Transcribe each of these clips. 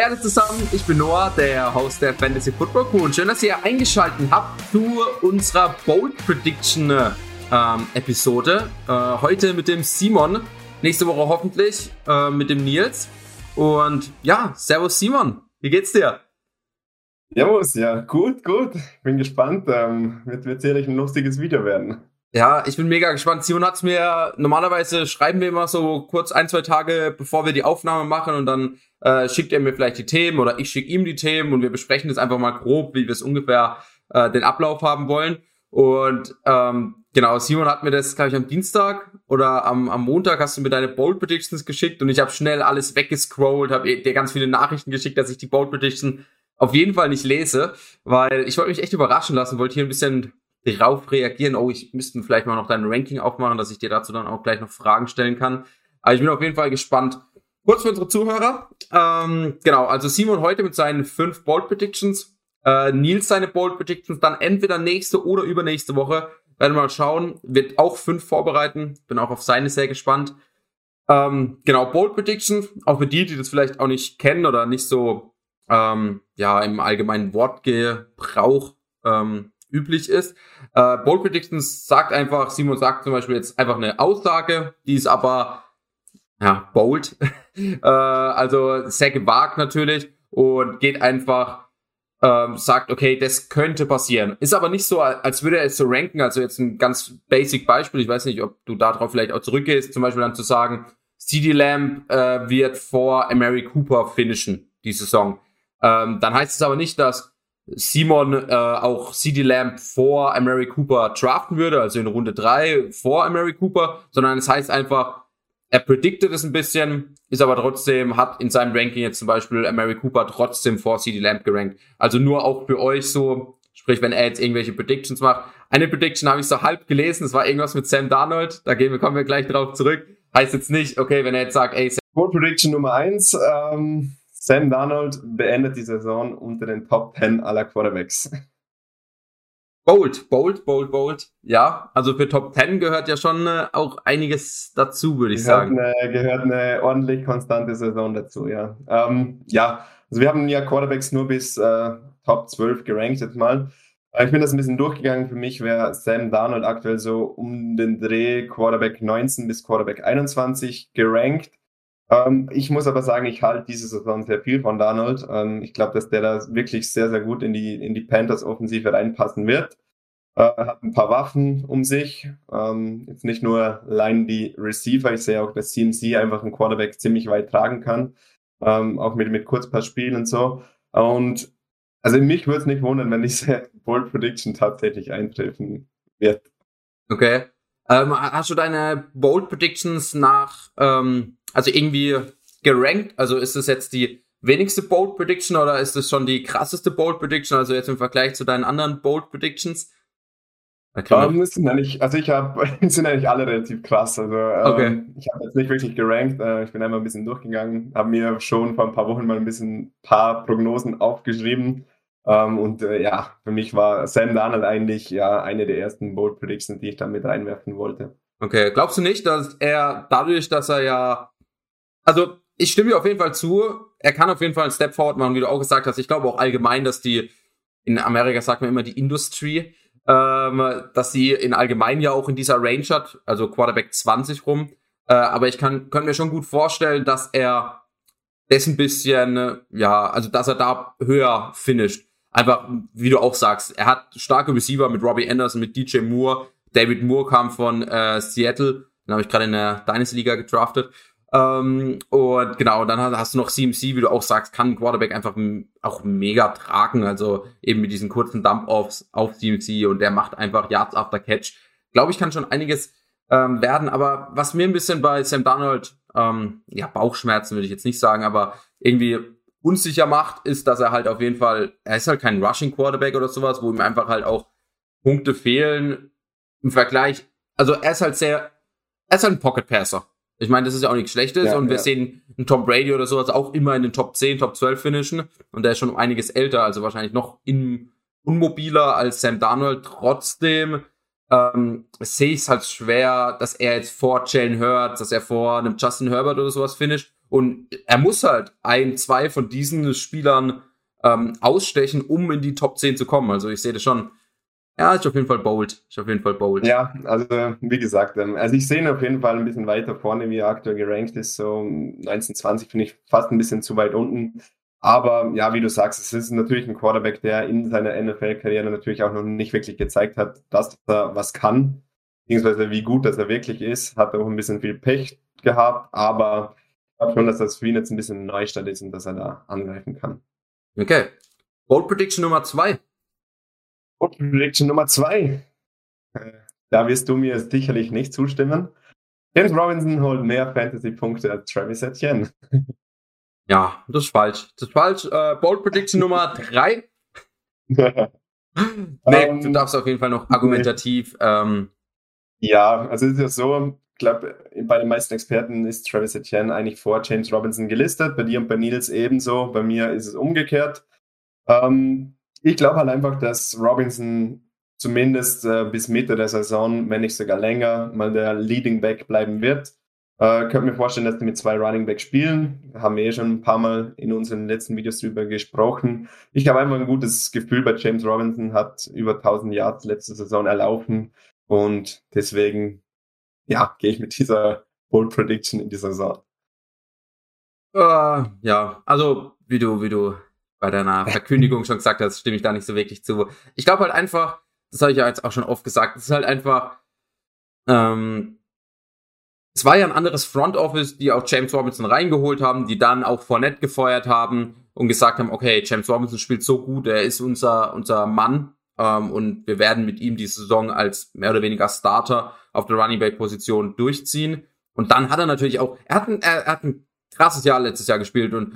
Hey alle zusammen, ich bin Noah, der Host der Fantasy Football Crew und schön, dass ihr eingeschaltet habt zu unserer Bold Prediction ähm, Episode. Äh, heute mit dem Simon, nächste Woche hoffentlich äh, mit dem Nils. Und ja, Servus Simon, wie geht's dir? Servus, ja, gut, gut. Bin gespannt. Ähm, wird, wird sicherlich ein lustiges Video werden. Ja, ich bin mega gespannt. Simon hat's mir, normalerweise schreiben wir immer so kurz ein, zwei Tage, bevor wir die Aufnahme machen und dann äh, schickt er mir vielleicht die Themen oder ich schicke ihm die Themen und wir besprechen das einfach mal grob, wie wir es ungefähr äh, den Ablauf haben wollen. Und ähm, genau, Simon hat mir das, glaube ich, am Dienstag oder am, am Montag hast du mir deine Bold Predictions geschickt und ich habe schnell alles weggescrollt, habe dir ganz viele Nachrichten geschickt, dass ich die Bold Prediction auf jeden Fall nicht lese, weil ich wollte mich echt überraschen lassen, wollte hier ein bisschen drauf reagieren. Oh, ich müsste vielleicht mal noch dein Ranking aufmachen, dass ich dir dazu dann auch gleich noch Fragen stellen kann. Aber ich bin auf jeden Fall gespannt. Kurz für unsere Zuhörer. Ähm, genau, also Simon heute mit seinen fünf Bold Predictions. Äh, Nils seine Bold Predictions dann entweder nächste oder übernächste Woche. Werden wir mal schauen. Wird auch fünf vorbereiten. Bin auch auf seine sehr gespannt. Ähm, genau, Bold Predictions. Auch für die, die das vielleicht auch nicht kennen oder nicht so ähm, ja im allgemeinen Wortgebrauch ähm, üblich ist. Äh, Bold Predictions sagt einfach, Simon sagt zum Beispiel jetzt einfach eine Aussage, die ist aber ja, bold, äh, also sehr gewagt natürlich und geht einfach, ähm, sagt, okay, das könnte passieren. Ist aber nicht so, als würde er es so ranken, also jetzt ein ganz basic Beispiel, ich weiß nicht, ob du darauf vielleicht auch zurückgehst, zum Beispiel dann zu sagen, CD Lamb äh, wird vor Mary Cooper finishen, die Saison. Ähm, dann heißt es aber nicht, dass Simon äh, auch CD Lamb vor Mary Cooper draften würde, also in Runde drei vor Mary Cooper, sondern es heißt einfach, er predicted es ein bisschen, ist aber trotzdem, hat in seinem Ranking jetzt zum Beispiel Mary Cooper trotzdem vor CD Lamb gerankt. Also nur auch für euch so, sprich, wenn er jetzt irgendwelche Predictions macht. Eine Prediction habe ich so halb gelesen, das war irgendwas mit Sam Darnold, da gehen wir, kommen wir gleich drauf zurück. Heißt jetzt nicht, okay, wenn er jetzt sagt, ey, Sam Bold Prediction Nummer eins, ähm, Sam Darnold beendet die Saison unter den Top 10 aller Quarterbacks. Bold, bold, bold, bold. Ja, also für Top 10 gehört ja schon äh, auch einiges dazu, würde ich gehört sagen. Eine, gehört eine ordentlich konstante Saison dazu, ja. Ähm, ja, also wir haben ja Quarterbacks nur bis äh, Top 12 gerankt jetzt mal. Ich bin das ein bisschen durchgegangen. Für mich wäre Sam Darnold aktuell so um den Dreh Quarterback 19 bis Quarterback 21 gerankt. Ähm, ich muss aber sagen, ich halte diese Saison sehr viel von Darnold. Ähm, ich glaube, dass der da wirklich sehr, sehr gut in die, in die Panthers-Offensive reinpassen wird. Äh, hat ein paar Waffen um sich. Ähm, jetzt nicht nur allein die Receiver. Ich sehe auch, dass CMC einfach einen Quarterback ziemlich weit tragen kann. Ähm, auch mit, mit Kurzpassspielen und so. Und also mich würde es nicht wundern, wenn diese Bold Prediction tatsächlich eintreffen wird. Okay. Ähm, hast du deine Bold Predictions nach ähm, also irgendwie gerankt? Also ist das jetzt die wenigste Bold Prediction oder ist das schon die krasseste Bold Prediction? Also jetzt im Vergleich zu deinen anderen Bold Predictions? Um, sind eigentlich, also ich habe, sind eigentlich alle relativ krass. Also okay. ähm, ich habe jetzt nicht wirklich gerankt. Äh, ich bin einmal ein bisschen durchgegangen, habe mir schon vor ein paar Wochen mal ein bisschen paar Prognosen aufgeschrieben. Ähm, und äh, ja, für mich war Sam Darnold eigentlich ja eine der ersten Bold Predictions, die ich da mit reinwerfen wollte. Okay, glaubst du nicht, dass er dadurch, dass er ja also ich stimme dir auf jeden Fall zu. Er kann auf jeden Fall einen Step forward machen, wie du auch gesagt hast. Ich glaube auch allgemein, dass die, in Amerika sagt man immer die Industry, ähm, dass sie in allgemein ja auch in dieser Range hat, also Quarterback 20 rum. Äh, aber ich kann, kann mir schon gut vorstellen, dass er das ein bisschen, ja, also dass er da höher finisht. Einfach, wie du auch sagst, er hat starke Receiver mit Robbie Anderson, mit DJ Moore. David Moore kam von äh, Seattle, den habe ich gerade in der Dynasty Liga gedraftet. Ähm, und genau, dann hast du noch CMC, wie du auch sagst, kann Quarterback einfach auch mega tragen. Also eben mit diesen kurzen Dump-Offs auf CMC und der macht einfach Yards after Catch. Glaube ich, kann schon einiges ähm, werden. Aber was mir ein bisschen bei Sam Donald, ähm, ja, Bauchschmerzen würde ich jetzt nicht sagen, aber irgendwie unsicher macht, ist, dass er halt auf jeden Fall, er ist halt kein Rushing Quarterback oder sowas, wo ihm einfach halt auch Punkte fehlen im Vergleich. Also er ist halt sehr, er ist halt ein Pocket Passer. Ich meine, das ist ja auch nichts Schlechtes ja, und wir ja. sehen einen Tom Brady oder sowas auch immer in den Top 10, Top 12 finishen und der ist schon um einiges älter, also wahrscheinlich noch in, unmobiler als Sam Darnold. Trotzdem ähm, sehe ich es halt schwer, dass er jetzt vor Jalen Hurts, dass er vor einem Justin Herbert oder sowas finisht Und er muss halt ein, zwei von diesen Spielern ähm, ausstechen, um in die Top 10 zu kommen. Also ich sehe das schon. Ja, ist auf jeden Fall bold. Ist auf jeden Fall bold. Ja, also wie gesagt, ähm, also ich sehe ihn auf jeden Fall ein bisschen weiter vorne, wie er aktuell gerankt ist. So 1920 finde ich fast ein bisschen zu weit unten. Aber ja, wie du sagst, es ist natürlich ein Quarterback, der in seiner NFL-Karriere natürlich auch noch nicht wirklich gezeigt hat, dass er was kann, beziehungsweise wie gut dass er wirklich ist. Hat auch ein bisschen viel Pech gehabt, aber ich glaube schon, dass das für ihn jetzt ein bisschen Neustart ist und dass er da angreifen kann. Okay. Bold Prediction Nummer zwei. Bold Prediction Nummer zwei. Da wirst du mir sicherlich nicht zustimmen. James Robinson holt mehr Fantasy-Punkte als Travis Etienne. Ja, das ist falsch. Das ist falsch. Äh, Bold Prediction Nummer drei. nee, um, du ähm, darfst auf jeden Fall noch argumentativ. Ähm, ja, also es ist ja so, ich glaube, bei den meisten Experten ist Travis Etienne eigentlich vor James Robinson gelistet. Bei dir und bei Nils ebenso. Bei mir ist es umgekehrt. Ähm, ich glaube halt einfach, dass Robinson zumindest äh, bis Mitte der Saison, wenn nicht sogar länger, mal der Leading Back bleiben wird. Äh, könnte mir vorstellen, dass die mit zwei Running Back spielen. Haben wir eh schon ein paar Mal in unseren letzten Videos drüber gesprochen. Ich habe einfach ein gutes Gefühl bei James Robinson, hat über 1000 Yards letzte Saison erlaufen und deswegen, ja, gehe ich mit dieser Bold Prediction in die Saison. Uh, ja, also wie du, wie du bei deiner Verkündigung schon gesagt hast, stimme ich da nicht so wirklich zu. Ich glaube halt einfach, das habe ich ja jetzt auch schon oft gesagt, es ist halt einfach, ähm, es war ja ein anderes Front Office, die auch James Robinson reingeholt haben, die dann auch Fournette gefeuert haben und gesagt haben, okay, James Robinson spielt so gut, er ist unser, unser Mann ähm, und wir werden mit ihm die Saison als mehr oder weniger Starter auf der Running Back Position durchziehen. Und dann hat er natürlich auch, er hat ein, er, hat ein krasses Jahr letztes Jahr gespielt und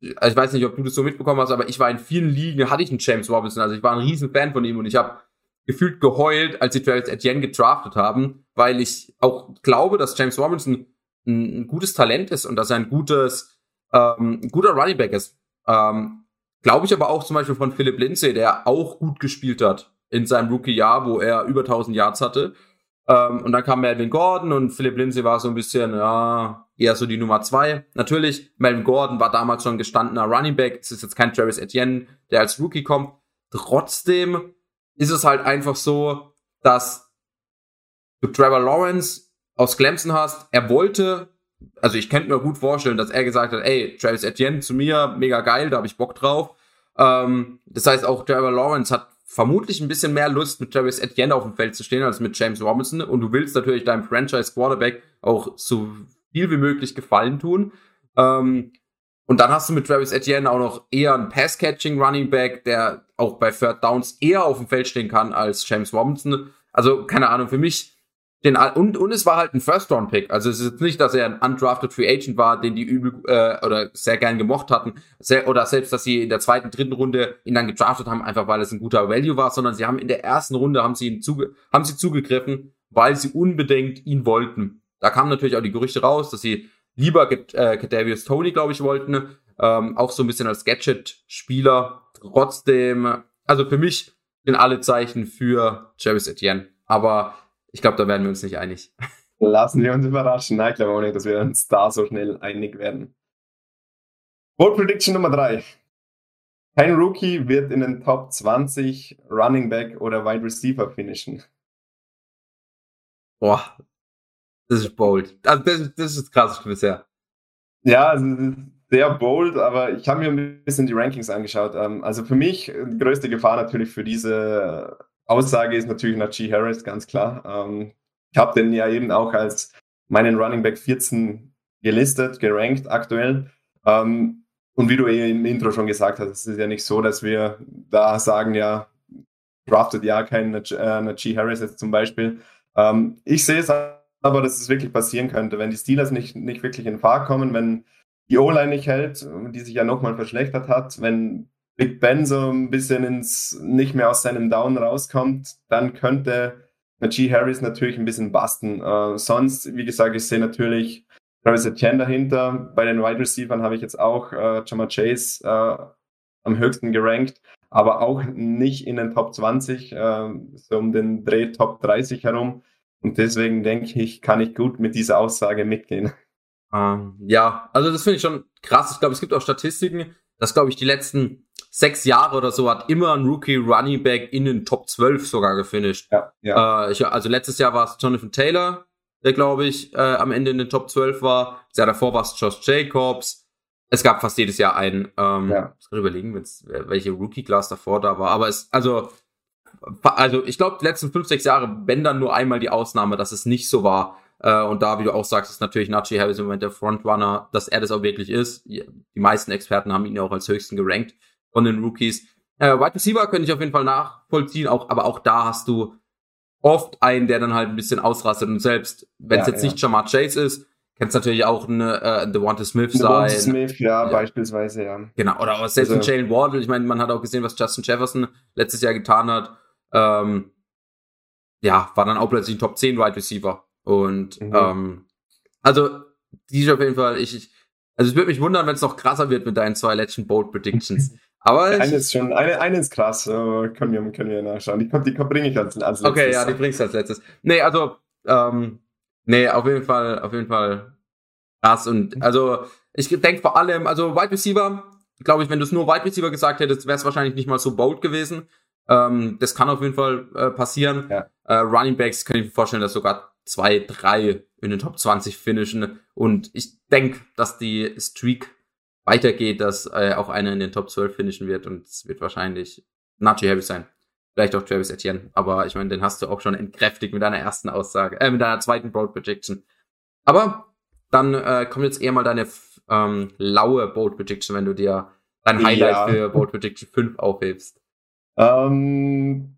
ich weiß nicht, ob du das so mitbekommen hast, aber ich war in vielen Ligen, hatte ich einen James Robinson, also ich war ein riesen Fan von ihm und ich habe gefühlt geheult, als sie Travis Etienne gedraftet haben, weil ich auch glaube, dass James Robinson ein, ein gutes Talent ist und dass er ein gutes, ähm, ein guter Running Back ist. Ähm, glaube ich aber auch zum Beispiel von Philipp Lindsay, der auch gut gespielt hat in seinem Rookie-Jahr, wo er über 1000 Yards hatte. Ähm, und dann kam Melvin Gordon und Philipp Lindsay war so ein bisschen, ja, eher so die Nummer zwei. Natürlich, Melvin Gordon war damals schon gestandener Running Back. Es ist jetzt kein Travis Etienne, der als Rookie kommt. Trotzdem ist es halt einfach so, dass du Trevor Lawrence aus Clemson hast. Er wollte, also ich könnte mir gut vorstellen, dass er gesagt hat, ey, Travis Etienne zu mir, mega geil, da habe ich Bock drauf. Ähm, das heißt, auch Trevor Lawrence hat vermutlich ein bisschen mehr Lust, mit Travis Etienne auf dem Feld zu stehen, als mit James Robinson. Und du willst natürlich deinem Franchise Quarterback auch so viel wie möglich Gefallen tun. Ähm, und dann hast du mit Travis Etienne auch noch eher einen Pass-Catching Running Back, der auch bei Third Downs eher auf dem Feld stehen kann als James Robinson. Also, keine Ahnung, für mich den, und, und es war halt ein First-Round-Pick. Also es ist jetzt nicht, dass er ein undrafted Free Agent war, den die übel äh, oder sehr gern gemocht hatten. Sehr, oder selbst, dass sie in der zweiten, dritten Runde ihn dann gedraftet haben, einfach weil es ein guter Value war, sondern sie haben in der ersten Runde haben sie ihn zuge haben sie zugegriffen, weil sie unbedingt ihn wollten. Da kamen natürlich auch die Gerüchte raus, dass sie lieber äh, Kadavius Tony, glaube ich, wollten. Ähm, auch so ein bisschen als Gadget-Spieler. Trotzdem, also für mich sind alle Zeichen für Travis Etienne. Aber ich glaube, da werden wir uns nicht einig. Lassen wir uns überraschen. Nein, ich glaube auch nicht, dass wir uns da so schnell einig werden. Bold Prediction Nummer 3. Kein Rookie wird in den Top 20 Running Back oder Wide Receiver finishen. Boah, das ist bold. Also das, das ist krass bisher. Ja, also sehr bold, aber ich habe mir ein bisschen die Rankings angeschaut. Ähm, also für mich die größte Gefahr natürlich für diese Aussage ist natürlich Najee Harris, ganz klar. Ähm, ich habe den ja eben auch als meinen Running Back 14 gelistet, gerankt aktuell. Ähm, und wie du eh im Intro schon gesagt hast, es ist ja nicht so, dass wir da sagen, ja, draftet ja kein Najee Harris jetzt zum Beispiel. ich sehe es aber dass es wirklich passieren könnte, wenn die Steelers nicht, nicht wirklich in Fahrt kommen, wenn die O-Line nicht hält, die sich ja nochmal verschlechtert hat, wenn Big Ben so ein bisschen ins, nicht mehr aus seinem Down rauskommt, dann könnte Najee Harris natürlich ein bisschen basten. Äh, sonst, wie gesagt, ich sehe natürlich Travis Etienne dahinter. Bei den Wide Receivers habe ich jetzt auch äh, Jama Chase äh, am höchsten gerankt, aber auch nicht in den Top 20, äh, so um den Dreh Top 30 herum. Und deswegen denke ich, kann ich gut mit dieser Aussage mitgehen. Ähm, ja, also das finde ich schon krass. Ich glaube, es gibt auch Statistiken, dass, glaube ich, die letzten sechs Jahre oder so hat immer ein Rookie Running Back in den Top 12 sogar gefinisht. Ja, ja. Äh, ich, also letztes Jahr war es Jonathan Taylor, der, glaube ich, äh, am Ende in den Top 12 war. Das Jahr davor war es Josh Jacobs. Es gab fast jedes Jahr einen. Ähm, ja. Ich kann überlegen, welche Rookie-Class davor da war. Aber es, also, also ich glaube, die letzten fünf, sechs Jahre, wenn dann nur einmal die Ausnahme, dass es nicht so war. Äh, und da, wie du auch sagst, ist natürlich Najee Harris im Moment der Frontrunner, dass er das auch wirklich ist. Die meisten Experten haben ihn ja auch als höchsten gerankt von den Rookies. Äh, Wide Receiver könnte ich auf jeden Fall nachvollziehen, auch, aber auch da hast du oft einen, der dann halt ein bisschen ausrastet und selbst, wenn es ja, jetzt ja. nicht Jamar Chase ist, kann es natürlich auch eine äh, Devonta Smith sein. Devonta Smith, ja, ja, beispielsweise, ja. Genau, oder auch selbst also, ein Jalen Wardle. Ich meine, man hat auch gesehen, was Justin Jefferson letztes Jahr getan hat. Ähm, ja, war dann auch plötzlich ein Top 10 Wide Receiver. Und mhm. ähm, also, die ist auf jeden Fall, ich, ich also es würde mich wundern, wenn es noch krasser wird mit deinen zwei letzten Bold Predictions. Aber eine ist schon, eine, eine ist krass, äh, können, wir, können wir nachschauen. Die, die bringe ich als, als letztes. Okay, ja, die bringst du als letztes. Nee, also, ähm, nee, auf jeden Fall, auf jeden Fall krass. Und mhm. also, ich denke vor allem, also Wide Receiver, glaube ich, wenn du es nur Wide Receiver gesagt hättest, wäre es wahrscheinlich nicht mal so bold gewesen. Ähm, das kann auf jeden Fall äh, passieren. Ja. Äh, Running Backs kann ich mir vorstellen, dass sogar zwei, drei in den Top 20 finishen. Und ich denke, dass die Streak weitergeht, dass äh, auch einer in den Top 12 finishen wird. Und es wird wahrscheinlich Najee Harris sein. Vielleicht auch Travis Etienne. Aber ich meine, den hast du auch schon entkräftigt mit deiner ersten Aussage, äh, mit deiner zweiten Bold Prediction. Aber dann äh, kommt jetzt eher mal deine ähm, laue Bold Prediction, wenn du dir dein Highlight ja. für Bold Prediction 5 aufhebst. Ähm,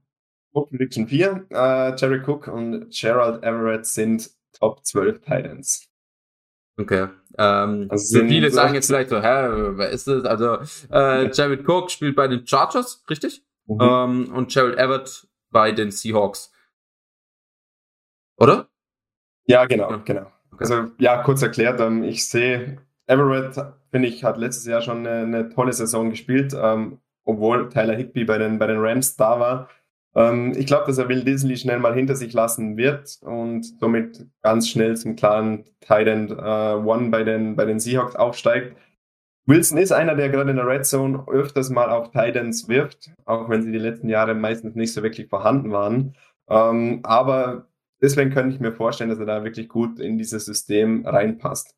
Bold Prediction 4. Äh, Jerry Cook und Gerald Everett sind Top 12 Titans. Okay. Ähm, also viele sagen jetzt vielleicht so, hä, wer ist das? Also, äh, Jared Cook spielt bei den Chargers, richtig? Mhm. Ähm, und Gerald Everett bei den Seahawks. Oder? Ja, genau, ja. genau. Okay. Also, ja, kurz erklärt, ähm, ich sehe, Everett, finde ich, hat letztes Jahr schon eine, eine tolle Saison gespielt, ähm, obwohl Tyler Higby bei den, bei den Rams da war. Ähm, ich glaube, dass er Will Disley schnell mal hinter sich lassen wird und somit ganz schnell zum klaren Tight End äh, One bei den, bei den Seahawks aufsteigt. Wilson ist einer, der gerade in der Red Zone öfters mal auf Titans wirft, auch wenn sie die letzten Jahre meistens nicht so wirklich vorhanden waren. Ähm, aber deswegen könnte ich mir vorstellen, dass er da wirklich gut in dieses System reinpasst.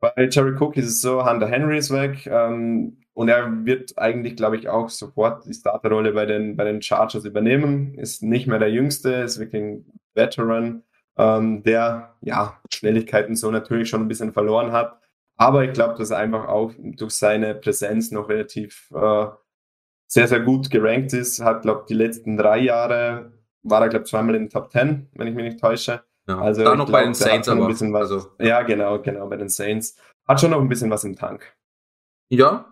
Bei Jerry Cook ist es so, Hunter Henry ist weg. Ähm, und er wird eigentlich, glaube ich, auch sofort die Starterrolle bei den, bei den Chargers übernehmen. Ist nicht mehr der Jüngste, ist wirklich ein Veteran, ähm, der ja Schnelligkeiten so natürlich schon ein bisschen verloren hat. Aber ich glaube, dass er einfach auch durch seine Präsenz noch relativ äh, sehr, sehr gut gerankt ist. Hat, glaube ich, die letzten drei Jahre war er, glaube ich, zweimal in den Top 10, wenn ich mich nicht täusche. Ja, also da noch glaub, bei den Saints aber. Was, also. Ja, genau, genau, bei den Saints. Hat schon noch ein bisschen was im Tank. Ja,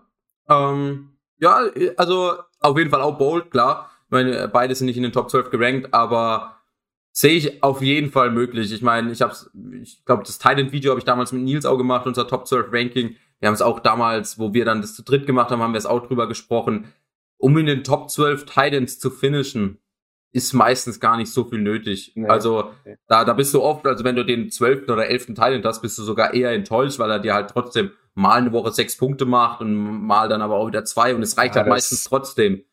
ähm, ja, also auf jeden Fall auch bold, klar. Ich meine, beide sind nicht in den Top 12 gerankt, aber sehe ich auf jeden Fall möglich. Ich meine, ich habe ich glaube, das Titan-Video habe ich damals mit Nils auch gemacht, unser Top 12 Ranking. Wir haben es auch damals, wo wir dann das zu dritt gemacht haben, haben wir es auch drüber gesprochen. Um in den Top 12 Titans zu finishen, ist meistens gar nicht so viel nötig. Nee. Also da, da bist du oft, also wenn du den 12. oder 11. Titan hast, bist du sogar eher enttäuscht, weil er dir halt trotzdem mal eine Woche sechs Punkte macht und mal dann aber auch wieder zwei und es reicht ja, halt meistens trotzdem.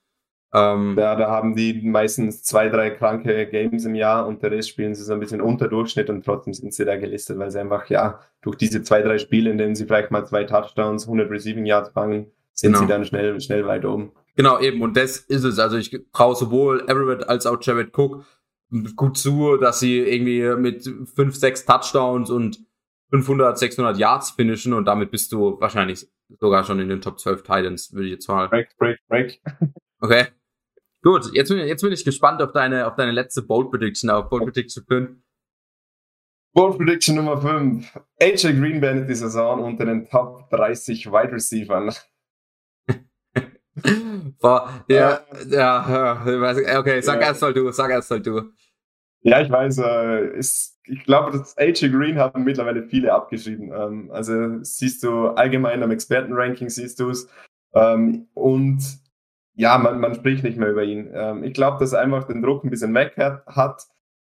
Ähm, ja, da haben die meistens zwei, drei kranke Games im Jahr und der Rest spielen sie so ein bisschen unter Durchschnitt und trotzdem sind sie da gelistet, weil sie einfach, ja, durch diese zwei, drei Spiele, in denen sie vielleicht mal zwei Touchdowns, 100 Receiving Yards fangen, sind genau. sie dann schnell, schnell weit oben. Genau, eben. Und das ist es. Also ich traue sowohl Everett als auch Jared Cook gut zu, dass sie irgendwie mit fünf, sechs Touchdowns und 500, 600 Yards finishen und damit bist du wahrscheinlich sogar schon in den Top 12 Titans, würde ich jetzt mal. Break, break, break. Okay. Gut, jetzt bin, jetzt bin ich gespannt auf deine, auf deine letzte Bold Prediction, auf Bold Prediction 5. Bold Prediction Nummer 5. AJ Green beendet die Saison unter den Top 30 Wide Receivers. Boah, ja, ja, ja, okay, sag ja. erst mal du, sag erst mal du. Ja, ich weiß, äh, ist, ich glaube, das AJ Green haben mittlerweile viele abgeschrieben. Ähm, also siehst du allgemein am Expertenranking siehst du es. Ähm, und ja, man, man spricht nicht mehr über ihn. Ähm, ich glaube, dass er einfach den Druck ein bisschen weg hat.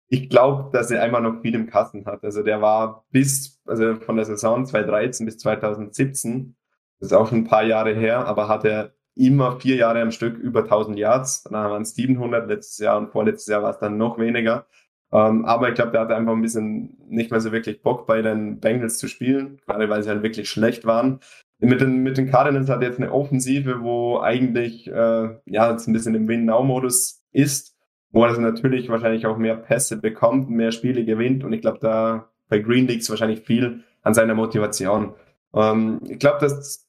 ich glaube, dass er einmal noch viel im Kasten hat. Also der war bis, also von der Saison 2013 bis 2017, das ist auch schon ein paar Jahre her, aber hat er immer vier Jahre am Stück über 1000 Yards. Dann waren es 700 letztes Jahr und vorletztes Jahr war es dann noch weniger. Ähm, aber ich glaube, der hatte einfach ein bisschen nicht mehr so wirklich Bock bei den Bengals zu spielen, gerade weil sie halt wirklich schlecht waren. Mit den, mit den Cardinals hat er jetzt eine Offensive, wo eigentlich äh, ja jetzt ein bisschen im Win-Now-Modus ist, wo er natürlich wahrscheinlich auch mehr Pässe bekommt, mehr Spiele gewinnt und ich glaube, da bei Green liegt es wahrscheinlich viel an seiner Motivation. Ähm, ich glaube, dass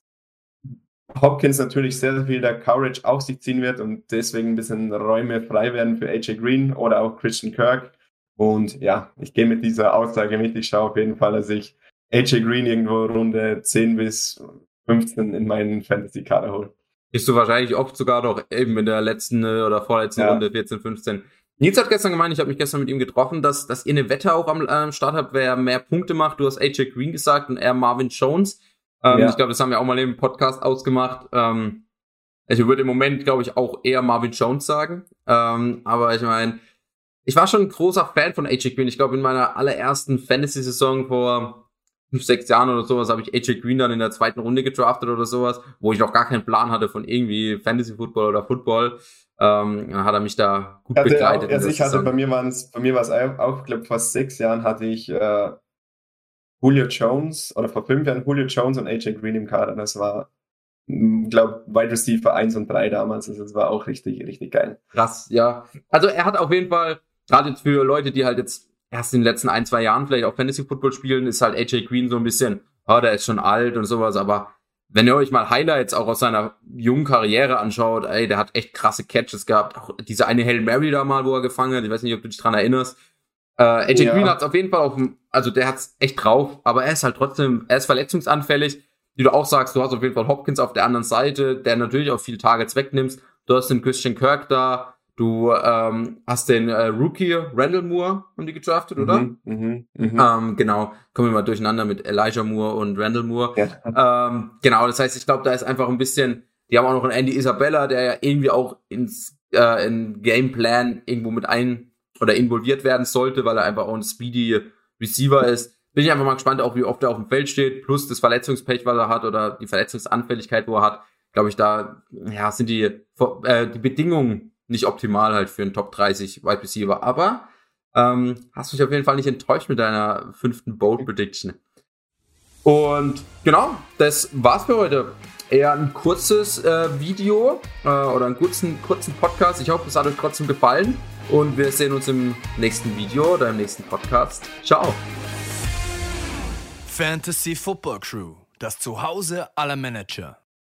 Hopkins natürlich sehr, sehr viel der Courage auf sich ziehen wird und deswegen ein bisschen Räume frei werden für AJ Green oder auch Christian Kirk. Und ja, ich gehe mit dieser Aussage mit. Ich schaue auf jeden Fall, dass ich AJ Green irgendwo Runde 10 bis 15 in meinen Fantasy-Kader hole. Bist du wahrscheinlich oft sogar noch eben in der letzten äh, oder vorletzten ja. Runde 14, 15. Nils hat gestern gemeint, ich habe mich gestern mit ihm getroffen, dass, dass ihr eine Wette auch am äh, Start habt, wer mehr Punkte macht. Du hast AJ Green gesagt und er Marvin Jones. Ähm, ja. Ich glaube, das haben wir auch mal im Podcast ausgemacht. Ähm, ich würde im Moment, glaube ich, auch eher Marvin Jones sagen. Ähm, aber ich meine, ich war schon ein großer Fan von AJ Green. Ich glaube, in meiner allerersten Fantasy-Saison vor fünf, sechs Jahren oder sowas habe ich AJ Green dann in der zweiten Runde gedraftet oder sowas, wo ich noch gar keinen Plan hatte von irgendwie Fantasy Football oder Football. Ähm, dann hat er mich da gut hatte begleitet. Auch, also ich hatte, bei mir war es, bei mir war es auch, ich glaube, vor sechs Jahren hatte ich äh, Julio Jones oder vor fünf Jahren Julio Jones und AJ Green im Kader. Das war, glaube Wide Receiver 1 und 3 damals. Also das war auch richtig, richtig geil. Krass, ja. Also er hat auf jeden Fall, gerade für Leute, die halt jetzt erst in den letzten ein, zwei Jahren vielleicht auch Fantasy Football spielen, ist halt AJ Green so ein bisschen, oh, der ist schon alt und sowas, aber wenn ihr euch mal Highlights auch aus seiner jungen Karriere anschaut, ey, der hat echt krasse Catches gehabt. Auch diese eine Hail Mary da mal, wo er gefangen hat. Ich weiß nicht, ob du dich dran erinnerst. Äh, AJ ja. Green hat es auf jeden Fall auf dem, also der hat's echt drauf, aber er ist halt trotzdem, er ist verletzungsanfällig. Wie du auch sagst, du hast auf jeden Fall Hopkins auf der anderen Seite, der natürlich auch viel Targets wegnimmst. Du hast den Christian Kirk da, du ähm, hast den äh, Rookie Randall Moore, haben die gedraftet, oder? Mhm, mh, mh. Ähm, genau, kommen wir mal durcheinander mit Elijah Moore und Randall Moore. Ja. Ähm, genau, das heißt, ich glaube, da ist einfach ein bisschen, die haben auch noch einen Andy Isabella, der ja irgendwie auch ins äh, in Gameplan irgendwo mit ein oder involviert werden sollte, weil er einfach auch ein speedy Receiver ist. Bin ich einfach mal gespannt, auch wie oft er auf dem Feld steht, plus das Verletzungspech, was er hat oder die Verletzungsanfälligkeit, wo er hat. Glaube ich, da ja, sind die, äh, die Bedingungen nicht optimal halt für einen Top 30 Wide Receiver. Aber ähm, hast mich auf jeden Fall nicht enttäuscht mit deiner fünften Bold Prediction. Und genau, das war's für heute. Eher ein kurzes äh, Video äh, oder einen kurzen, kurzen Podcast. Ich hoffe, es hat euch trotzdem gefallen. Und wir sehen uns im nächsten Video oder im nächsten Podcast. Ciao. Fantasy Football Crew, das Zuhause aller Manager.